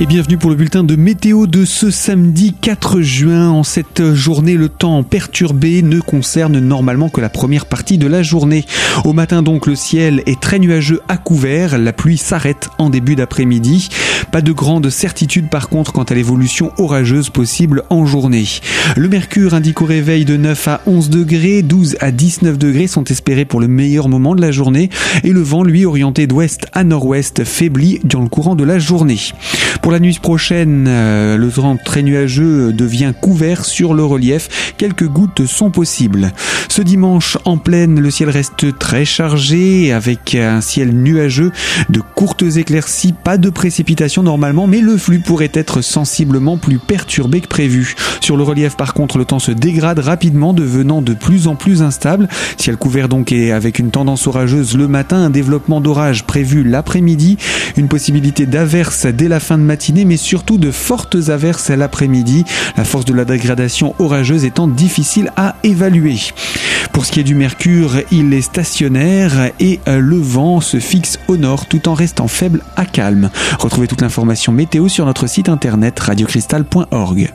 Et bienvenue pour le bulletin de météo de ce samedi 4 juin. En cette journée, le temps perturbé ne concerne normalement que la première partie de la journée. Au matin donc, le ciel est très nuageux à couvert. La pluie s'arrête en début d'après-midi. Pas de grande certitude par contre quant à l'évolution orageuse possible en journée. Le mercure indique au réveil de 9 à 11 degrés, 12 à 19 degrés sont espérés pour le meilleur moment de la journée et le vent lui orienté d'ouest à nord-ouest faiblit dans le courant de la journée. Pour la nuit prochaine, euh, le temps très nuageux devient couvert sur le relief. Quelques gouttes sont possibles. Ce dimanche, en pleine, le ciel reste très chargé avec un ciel nuageux, de courtes éclaircies, pas de précipitations normalement, mais le flux pourrait être sensiblement plus perturbé que prévu. Sur le relief, par contre, le temps se dégrade rapidement, devenant de plus en plus instable. Ciel couvert donc et avec une tendance orageuse le matin, un développement d'orage prévu l'après-midi, une possibilité d'averse dès la fin de matinée, mais surtout de fortes averses l'après-midi, la force de la dégradation orageuse étant difficile à évaluer. Pour ce qui est du mercure, il est stationnaire et le vent se fixe au nord tout en restant faible à calme. Retrouvez toute l'information météo sur notre site internet radiocristal.org.